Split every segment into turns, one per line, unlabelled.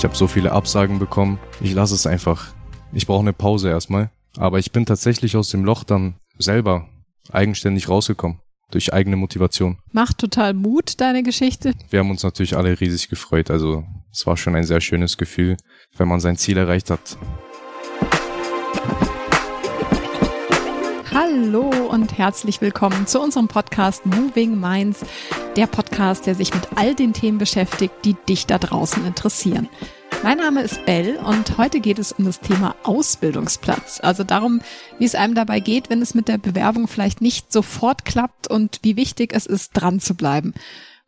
Ich habe so viele Absagen bekommen. Ich lasse es einfach. Ich brauche eine Pause erstmal. Aber ich bin tatsächlich aus dem Loch dann selber eigenständig rausgekommen. Durch eigene Motivation.
Macht total Mut, deine Geschichte.
Wir haben uns natürlich alle riesig gefreut. Also es war schon ein sehr schönes Gefühl, wenn man sein Ziel erreicht hat.
Hallo und herzlich willkommen zu unserem Podcast Moving Minds, der Podcast, der sich mit all den Themen beschäftigt, die dich da draußen interessieren. Mein Name ist Bell und heute geht es um das Thema Ausbildungsplatz. Also darum, wie es einem dabei geht, wenn es mit der Bewerbung vielleicht nicht sofort klappt und wie wichtig es ist, dran zu bleiben.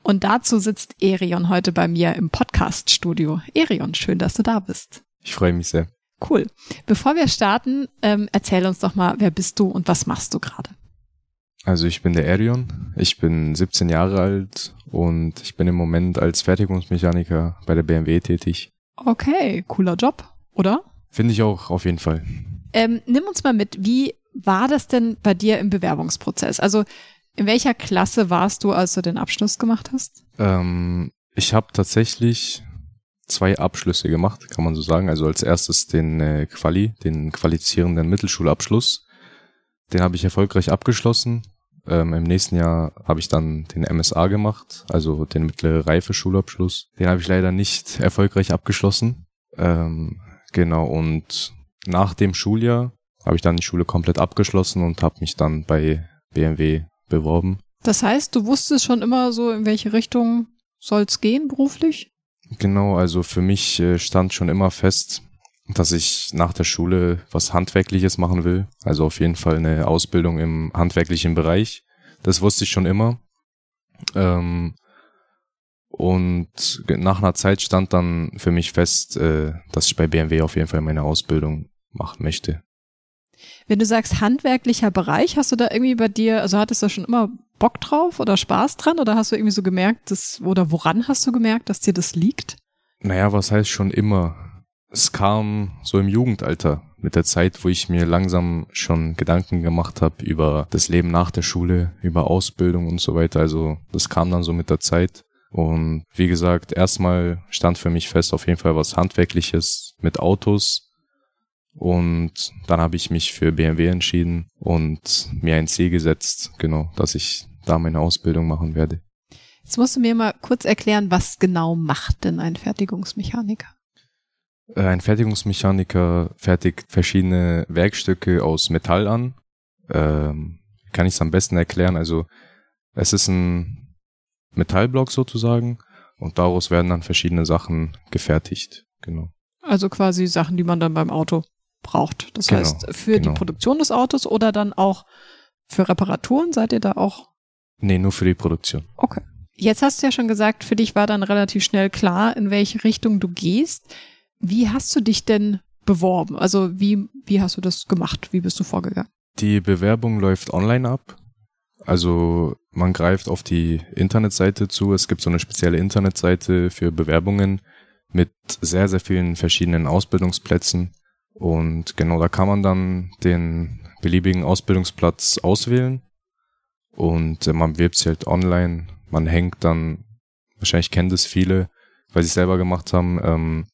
Und dazu sitzt Erion heute bei mir im Podcast-Studio. Erion, schön, dass du da bist.
Ich freue mich sehr.
Cool. Bevor wir starten, ähm, erzähl uns doch mal, wer bist du und was machst du gerade?
Also ich bin der Erion, ich bin 17 Jahre alt und ich bin im Moment als Fertigungsmechaniker bei der BMW tätig.
Okay, cooler Job, oder?
Finde ich auch auf jeden Fall.
Ähm, nimm uns mal mit, wie war das denn bei dir im Bewerbungsprozess? Also in welcher Klasse warst du, als du den Abschluss gemacht hast?
Ähm, ich habe tatsächlich zwei Abschlüsse gemacht, kann man so sagen. Also als erstes den äh, Quali, den qualifizierenden Mittelschulabschluss. Den habe ich erfolgreich abgeschlossen. Ähm, Im nächsten Jahr habe ich dann den MSA gemacht, also den mittlere Reife Schulabschluss. Den habe ich leider nicht erfolgreich abgeschlossen. Ähm, genau, und nach dem Schuljahr habe ich dann die Schule komplett abgeschlossen und habe mich dann bei BMW beworben.
Das heißt, du wusstest schon immer so, in welche Richtung soll's gehen beruflich?
Genau, also für mich äh, stand schon immer fest, dass ich nach der Schule was Handwerkliches machen will. Also auf jeden Fall eine Ausbildung im handwerklichen Bereich. Das wusste ich schon immer. Ähm, und nach einer Zeit stand dann für mich fest, äh, dass ich bei BMW auf jeden Fall meine Ausbildung machen möchte.
Wenn du sagst handwerklicher Bereich, hast du da irgendwie bei dir, also hattest du schon immer Bock drauf oder Spaß dran oder hast du irgendwie so gemerkt, dass, oder woran hast du gemerkt, dass dir das liegt?
Naja, was heißt schon immer? Es kam so im Jugendalter mit der Zeit, wo ich mir langsam schon Gedanken gemacht habe über das Leben nach der Schule, über Ausbildung und so weiter. Also das kam dann so mit der Zeit. Und wie gesagt, erstmal stand für mich fest auf jeden Fall was Handwerkliches mit Autos. Und dann habe ich mich für BMW entschieden und mir ein Ziel gesetzt, genau, dass ich da meine Ausbildung machen werde.
Jetzt musst du mir mal kurz erklären, was genau macht denn ein Fertigungsmechaniker?
Äh, ein Fertigungsmechaniker fertigt verschiedene Werkstücke aus Metall an. Ähm, kann ich es am besten erklären? Also es ist ein Metallblock sozusagen und daraus werden dann verschiedene Sachen gefertigt. Genau.
Also quasi Sachen, die man dann beim Auto braucht. Das genau, heißt, für genau. die Produktion des Autos oder dann auch für Reparaturen seid ihr da auch?
Nee, nur für die Produktion.
Okay. Jetzt hast du ja schon gesagt, für dich war dann relativ schnell klar, in welche Richtung du gehst. Wie hast du dich denn beworben? Also wie, wie hast du das gemacht? Wie bist du vorgegangen?
Die Bewerbung läuft online ab. Also man greift auf die Internetseite zu. Es gibt so eine spezielle Internetseite für Bewerbungen mit sehr, sehr vielen verschiedenen Ausbildungsplätzen. Und genau da kann man dann den beliebigen Ausbildungsplatz auswählen. Und äh, man wirbt sich halt online. Man hängt dann, wahrscheinlich kennen das viele, weil sie es selber gemacht haben, ähm,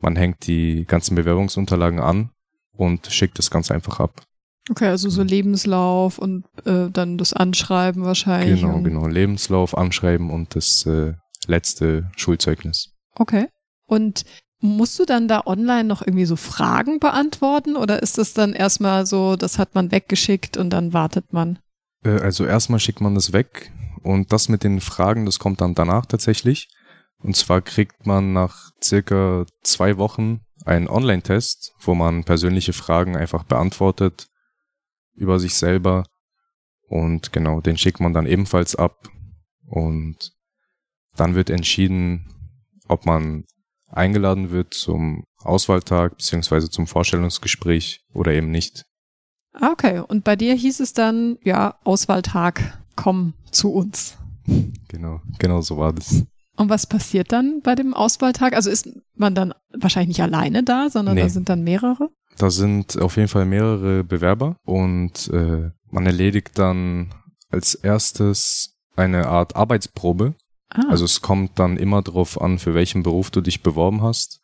man hängt die ganzen Bewerbungsunterlagen an und schickt das ganz einfach ab.
Okay, also so Lebenslauf und äh, dann das Anschreiben wahrscheinlich.
Genau, genau. Lebenslauf, Anschreiben und das äh, letzte Schulzeugnis.
Okay. Und musst du dann da online noch irgendwie so Fragen beantworten oder ist das dann erstmal so, das hat man weggeschickt und dann wartet man?
Äh, also erstmal schickt man das weg und das mit den Fragen, das kommt dann danach tatsächlich. Und zwar kriegt man nach circa zwei Wochen einen Online-Test, wo man persönliche Fragen einfach beantwortet über sich selber. Und genau, den schickt man dann ebenfalls ab. Und dann wird entschieden, ob man eingeladen wird zum Auswahltag beziehungsweise zum Vorstellungsgespräch oder eben nicht.
Ah, okay, und bei dir hieß es dann, ja, Auswahltag, komm zu uns.
Genau, genau so war das.
Und was passiert dann bei dem Auswahltag? Also ist man dann wahrscheinlich nicht alleine da, sondern nee. da sind dann mehrere?
Da sind auf jeden Fall mehrere Bewerber und äh, man erledigt dann als erstes eine Art Arbeitsprobe. Ah. Also es kommt dann immer darauf an, für welchen Beruf du dich beworben hast.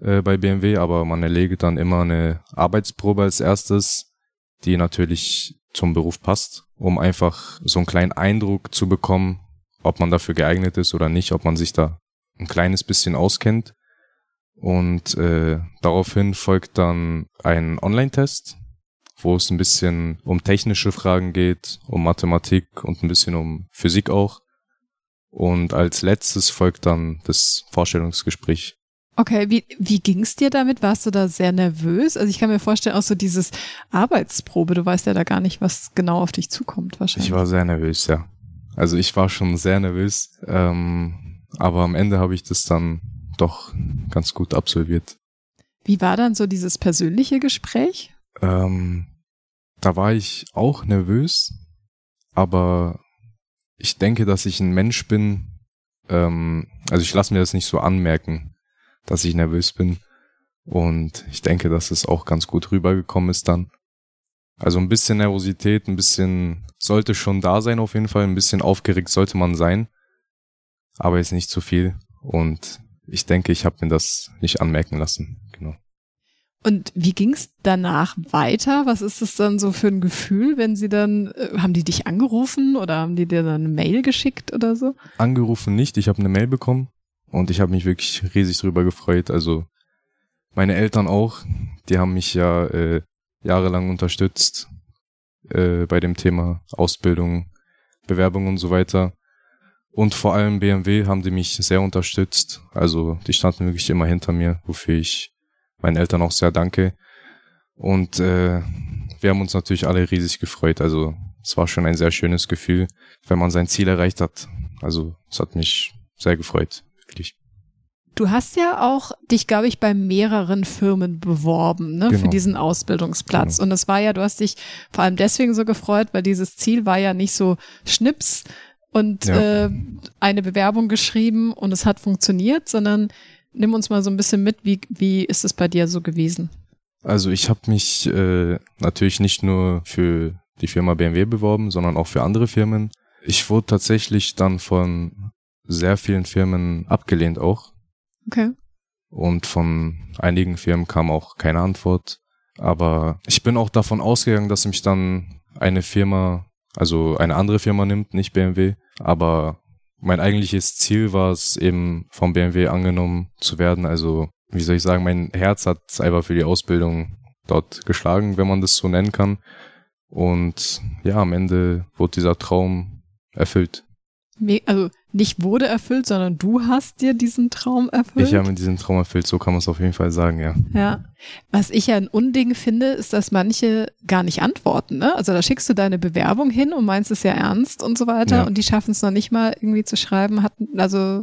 äh, bei BMW, aber man erlegt dann immer eine Arbeitsprobe als erstes, die natürlich zum Beruf passt, um einfach so einen kleinen Eindruck zu bekommen, ob man dafür geeignet ist oder nicht, ob man sich da ein kleines bisschen auskennt. Und äh, daraufhin folgt dann ein Online-Test, wo es ein bisschen um technische Fragen geht, um Mathematik und ein bisschen um Physik auch. Und als letztes folgt dann das Vorstellungsgespräch.
Okay, wie, wie ging's dir damit? Warst du da sehr nervös? Also ich kann mir vorstellen, auch so dieses Arbeitsprobe, du weißt ja da gar nicht, was genau auf dich zukommt wahrscheinlich.
Ich war sehr nervös, ja. Also ich war schon sehr nervös, ähm, aber am Ende habe ich das dann doch ganz gut absolviert.
Wie war dann so dieses persönliche Gespräch?
Ähm, da war ich auch nervös, aber ich denke, dass ich ein Mensch bin, ähm, also ich lasse mir das nicht so anmerken, dass ich nervös bin. Und ich denke, dass es auch ganz gut rübergekommen ist dann. Also ein bisschen Nervosität, ein bisschen sollte schon da sein auf jeden Fall, ein bisschen aufgeregt sollte man sein, aber jetzt nicht zu viel. Und ich denke, ich habe mir das nicht anmerken lassen. Genau.
Und wie ging's danach weiter? Was ist das dann so für ein Gefühl, wenn sie dann, äh, haben die dich angerufen oder haben die dir dann eine Mail geschickt oder so?
Angerufen nicht, ich habe eine Mail bekommen und ich habe mich wirklich riesig drüber gefreut. Also meine Eltern auch, die haben mich ja äh, jahrelang unterstützt äh, bei dem Thema Ausbildung, Bewerbung und so weiter. Und vor allem BMW haben die mich sehr unterstützt. Also die standen wirklich immer hinter mir, wofür ich meinen Eltern auch sehr danke. Und äh, wir haben uns natürlich alle riesig gefreut. Also es war schon ein sehr schönes Gefühl, wenn man sein Ziel erreicht hat. Also es hat mich sehr gefreut.
Du hast ja auch dich, glaube ich, bei mehreren Firmen beworben, ne, genau. für diesen Ausbildungsplatz. Genau. Und das war ja, du hast dich vor allem deswegen so gefreut, weil dieses Ziel war ja nicht so Schnips und ja. äh, eine Bewerbung geschrieben und es hat funktioniert, sondern nimm uns mal so ein bisschen mit, wie, wie ist es bei dir so gewesen?
Also ich habe mich äh, natürlich nicht nur für die Firma BMW beworben, sondern auch für andere Firmen. Ich wurde tatsächlich dann von sehr vielen Firmen abgelehnt auch.
Okay.
Und von einigen Firmen kam auch keine Antwort. Aber ich bin auch davon ausgegangen, dass mich dann eine Firma, also eine andere Firma nimmt, nicht BMW. Aber mein eigentliches Ziel war es eben vom BMW angenommen zu werden. Also, wie soll ich sagen, mein Herz hat einfach für die Ausbildung dort geschlagen, wenn man das so nennen kann. Und ja, am Ende wurde dieser Traum erfüllt
also nicht wurde erfüllt, sondern du hast dir diesen Traum erfüllt.
Ich habe mir diesen Traum erfüllt, so kann man es auf jeden Fall sagen, ja.
Ja. Was ich ja ein Unding finde, ist, dass manche gar nicht antworten. Ne? Also da schickst du deine Bewerbung hin und meinst es ja ernst und so weiter ja. und die schaffen es noch nicht mal irgendwie zu schreiben, hatten also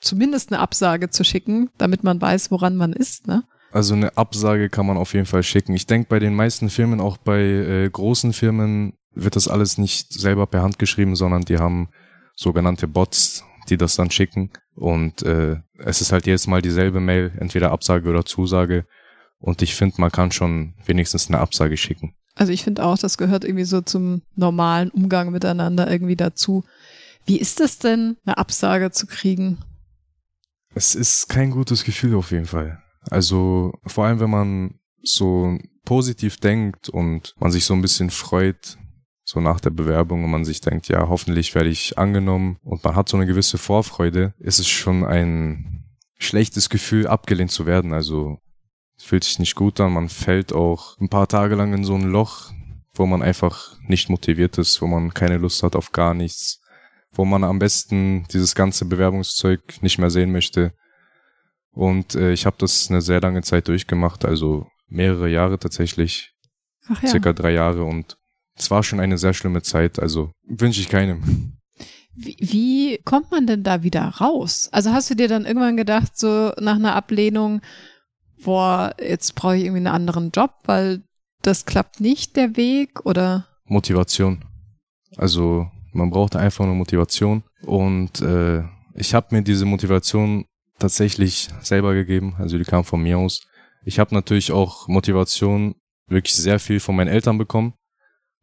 zumindest eine Absage zu schicken, damit man weiß, woran man ist. Ne?
Also eine Absage kann man auf jeden Fall schicken. Ich denke, bei den meisten Firmen, auch bei äh, großen Firmen, wird das alles nicht selber per Hand geschrieben, sondern die haben sogenannte Bots, die das dann schicken. Und äh, es ist halt jedes Mal dieselbe Mail, entweder Absage oder Zusage. Und ich finde, man kann schon wenigstens eine Absage schicken.
Also ich finde auch, das gehört irgendwie so zum normalen Umgang miteinander irgendwie dazu. Wie ist es denn, eine Absage zu kriegen?
Es ist kein gutes Gefühl auf jeden Fall. Also vor allem, wenn man so positiv denkt und man sich so ein bisschen freut, so nach der Bewerbung und man sich denkt, ja, hoffentlich werde ich angenommen und man hat so eine gewisse Vorfreude, ist es schon ein schlechtes Gefühl, abgelehnt zu werden. Also es fühlt sich nicht gut an, man fällt auch ein paar Tage lang in so ein Loch, wo man einfach nicht motiviert ist, wo man keine Lust hat auf gar nichts, wo man am besten dieses ganze Bewerbungszeug nicht mehr sehen möchte. Und äh, ich habe das eine sehr lange Zeit durchgemacht, also mehrere Jahre tatsächlich, Ach ja. circa drei Jahre und es war schon eine sehr schlimme Zeit, also wünsche ich keinem.
Wie, wie kommt man denn da wieder raus? Also hast du dir dann irgendwann gedacht, so nach einer Ablehnung, boah, jetzt brauche ich irgendwie einen anderen Job, weil das klappt nicht, der Weg, oder?
Motivation. Also man braucht einfach eine Motivation und äh, ich habe mir diese Motivation tatsächlich selber gegeben, also die kam von mir aus. Ich habe natürlich auch Motivation wirklich sehr viel von meinen Eltern bekommen,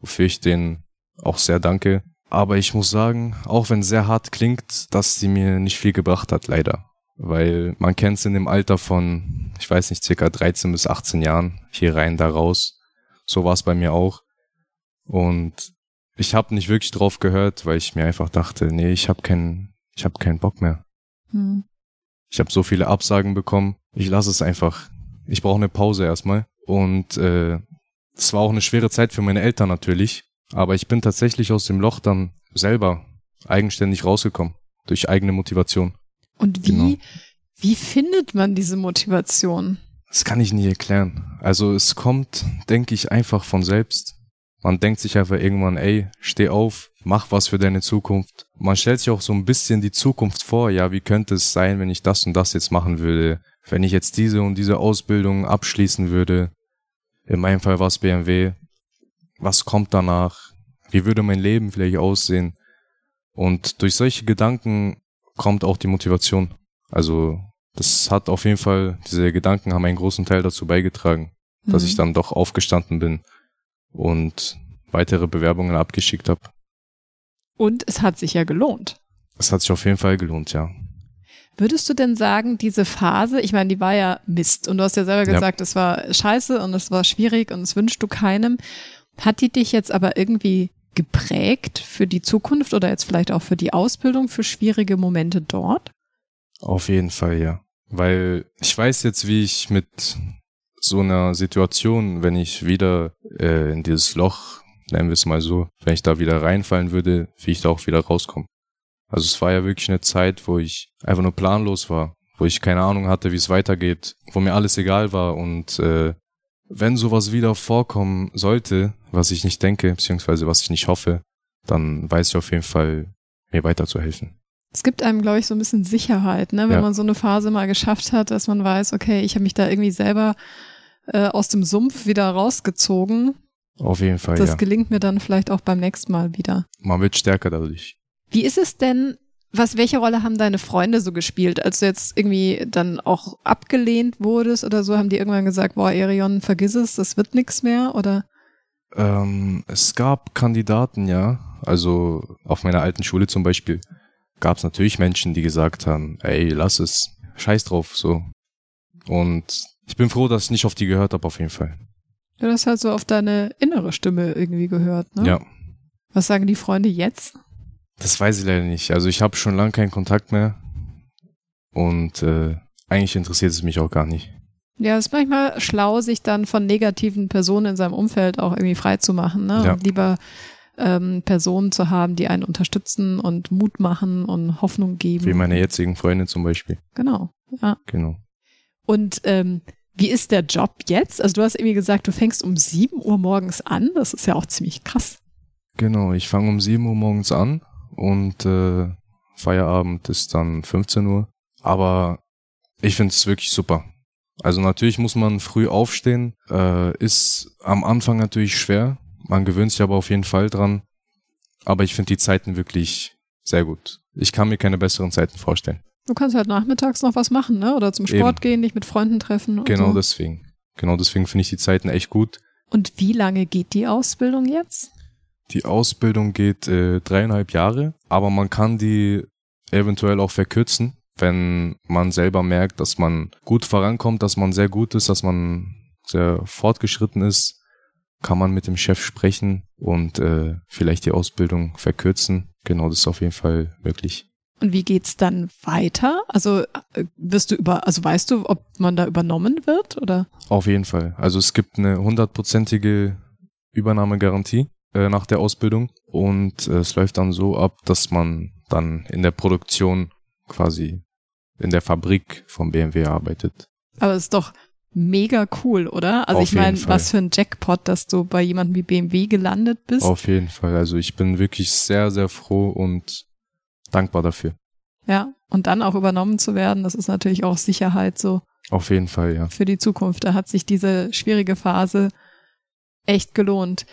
wofür ich denen auch sehr danke. Aber ich muss sagen, auch wenn es sehr hart klingt, dass sie mir nicht viel gebracht hat, leider. weil man kennt es in dem Alter von, ich weiß nicht, circa 13 bis 18 Jahren, hier rein, da raus. So war es bei mir auch. Und ich habe nicht wirklich drauf gehört, weil ich mir einfach dachte, nee, ich habe keinen, ich habe keinen Bock mehr. Hm. Ich habe so viele Absagen bekommen. Ich lasse es einfach. Ich brauche eine Pause erstmal. Und äh, es war auch eine schwere Zeit für meine Eltern natürlich. Aber ich bin tatsächlich aus dem Loch dann selber eigenständig rausgekommen. Durch eigene Motivation.
Und wie, genau. wie findet man diese Motivation?
Das kann ich nie erklären. Also es kommt, denke ich, einfach von selbst. Man denkt sich einfach irgendwann, ey, steh auf, mach was für deine Zukunft. Man stellt sich auch so ein bisschen die Zukunft vor, ja, wie könnte es sein, wenn ich das und das jetzt machen würde, wenn ich jetzt diese und diese Ausbildung abschließen würde. In meinem Fall war es BMW. Was kommt danach? Wie würde mein Leben vielleicht aussehen? Und durch solche Gedanken kommt auch die Motivation. Also das hat auf jeden Fall, diese Gedanken haben einen großen Teil dazu beigetragen, mhm. dass ich dann doch aufgestanden bin und weitere Bewerbungen abgeschickt habe.
Und es hat sich ja gelohnt.
Es hat sich auf jeden Fall gelohnt, ja.
Würdest du denn sagen, diese Phase, ich meine, die war ja Mist und du hast ja selber gesagt, es war scheiße und es war schwierig und es wünschst du keinem. Hat die dich jetzt aber irgendwie geprägt für die Zukunft oder jetzt vielleicht auch für die Ausbildung, für schwierige Momente dort?
Auf jeden Fall, ja. Weil ich weiß jetzt, wie ich mit so einer Situation, wenn ich wieder äh, in dieses Loch, nennen wir es mal so, wenn ich da wieder reinfallen würde, wie ich da auch wieder rauskomme. Also es war ja wirklich eine Zeit, wo ich einfach nur planlos war, wo ich keine Ahnung hatte, wie es weitergeht, wo mir alles egal war und äh, wenn sowas wieder vorkommen sollte, was ich nicht denke, beziehungsweise was ich nicht hoffe, dann weiß ich auf jeden Fall, mir weiterzuhelfen.
Es gibt einem, glaube ich, so ein bisschen Sicherheit, ne? wenn ja. man so eine Phase mal geschafft hat, dass man weiß, okay, ich habe mich da irgendwie selber äh, aus dem Sumpf wieder rausgezogen.
Auf jeden Fall.
Das
ja.
gelingt mir dann vielleicht auch beim nächsten Mal wieder.
Man wird stärker dadurch.
Wie ist es denn, was, welche Rolle haben deine Freunde so gespielt, als du jetzt irgendwie dann auch abgelehnt wurdest oder so? Haben die irgendwann gesagt, boah, Erion, vergiss es, das wird nichts mehr oder?
Ähm, es gab Kandidaten, ja. Also auf meiner alten Schule zum Beispiel gab es natürlich Menschen, die gesagt haben, ey, lass es, scheiß drauf, so. Und ich bin froh, dass ich nicht auf die gehört habe, auf jeden Fall.
Du hast halt so auf deine innere Stimme irgendwie gehört, ne?
Ja.
Was sagen die Freunde jetzt?
Das weiß ich leider nicht. Also ich habe schon lange keinen Kontakt mehr. Und äh, eigentlich interessiert es mich auch gar nicht.
Ja, es ist manchmal schlau, sich dann von negativen Personen in seinem Umfeld auch irgendwie frei zu machen, ne? Ja. Und lieber ähm, Personen zu haben, die einen unterstützen und Mut machen und Hoffnung geben.
Wie meine jetzigen Freunde zum Beispiel.
Genau, ja.
Genau.
Und ähm, wie ist der Job jetzt? Also du hast irgendwie gesagt, du fängst um 7 Uhr morgens an. Das ist ja auch ziemlich krass.
Genau, ich fange um 7 Uhr morgens an und äh, Feierabend ist dann 15 Uhr. Aber ich finde es wirklich super. Also natürlich muss man früh aufstehen. Äh, ist am Anfang natürlich schwer. Man gewöhnt sich aber auf jeden Fall dran. Aber ich finde die Zeiten wirklich sehr gut. Ich kann mir keine besseren Zeiten vorstellen.
Du kannst halt nachmittags noch was machen, ne? Oder zum Sport Eben. gehen, dich mit Freunden treffen.
genau
so.
deswegen. Genau deswegen finde ich die Zeiten echt gut.
Und wie lange geht die Ausbildung jetzt?
Die Ausbildung geht äh, dreieinhalb Jahre, aber man kann die eventuell auch verkürzen, wenn man selber merkt, dass man gut vorankommt, dass man sehr gut ist, dass man sehr fortgeschritten ist, kann man mit dem Chef sprechen und äh, vielleicht die Ausbildung verkürzen. Genau, das ist auf jeden Fall möglich.
Und wie geht's dann weiter? Also äh, wirst du über, also weißt du, ob man da übernommen wird oder?
Auf jeden Fall. Also es gibt eine hundertprozentige Übernahmegarantie äh, nach der Ausbildung und äh, es läuft dann so ab, dass man dann in der Produktion quasi in der Fabrik vom BMW arbeitet.
Aber es ist doch mega cool, oder? Also Auf ich meine, was für ein Jackpot, dass du bei jemandem wie BMW gelandet bist.
Auf jeden Fall. Also ich bin wirklich sehr, sehr froh und dankbar dafür.
Ja, und dann auch übernommen zu werden, das ist natürlich auch Sicherheit so.
Auf jeden Fall, ja.
Für die Zukunft. Da hat sich diese schwierige Phase echt gelohnt.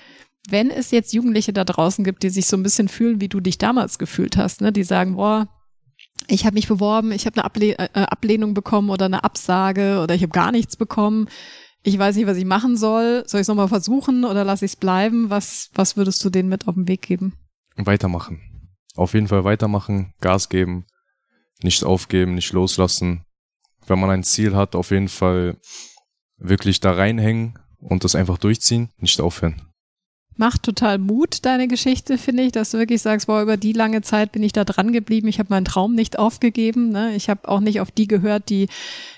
Wenn es jetzt Jugendliche da draußen gibt, die sich so ein bisschen fühlen, wie du dich damals gefühlt hast, ne, die sagen, boah, ich habe mich beworben, ich habe eine Able äh, Ablehnung bekommen oder eine Absage oder ich habe gar nichts bekommen. Ich weiß nicht, was ich machen soll. Soll ich es nochmal versuchen oder lasse ich es bleiben? Was, was würdest du denen mit auf den Weg geben?
Weitermachen auf jeden Fall weitermachen, Gas geben. nicht aufgeben, nicht loslassen. Wenn man ein Ziel hat, auf jeden Fall wirklich da reinhängen und das einfach durchziehen, nicht aufhören.
Macht total Mut, deine Geschichte, finde ich, dass du wirklich sagst, boah, über die lange Zeit bin ich da dran geblieben, ich habe meinen Traum nicht aufgegeben, ne? ich habe auch nicht auf die gehört, die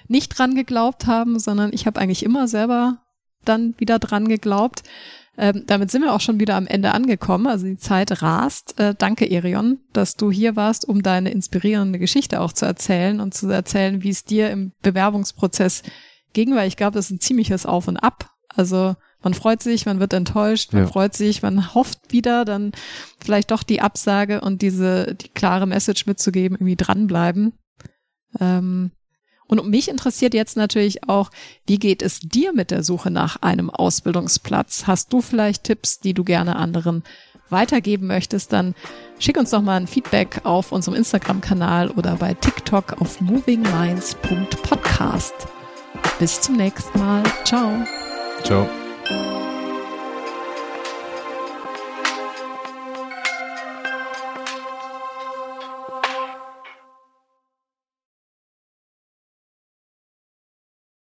nicht dran geglaubt haben, sondern ich habe eigentlich immer selber dann wieder dran geglaubt. Ähm, damit sind wir auch schon wieder am Ende angekommen. Also die Zeit rast. Äh, danke, Erion, dass du hier warst, um deine inspirierende Geschichte auch zu erzählen und zu erzählen, wie es dir im Bewerbungsprozess ging, weil ich glaube, das ist ein ziemliches Auf und Ab. Also man freut sich, man wird enttäuscht, man ja. freut sich, man hofft wieder, dann vielleicht doch die Absage und diese, die klare Message mitzugeben, irgendwie dranbleiben. Ähm, und mich interessiert jetzt natürlich auch, wie geht es dir mit der Suche nach einem Ausbildungsplatz? Hast du vielleicht Tipps, die du gerne anderen weitergeben möchtest, dann schick uns doch mal ein Feedback auf unserem Instagram-Kanal oder bei TikTok auf movingminds.podcast. Bis zum nächsten Mal. Ciao.
Ciao. Thank you.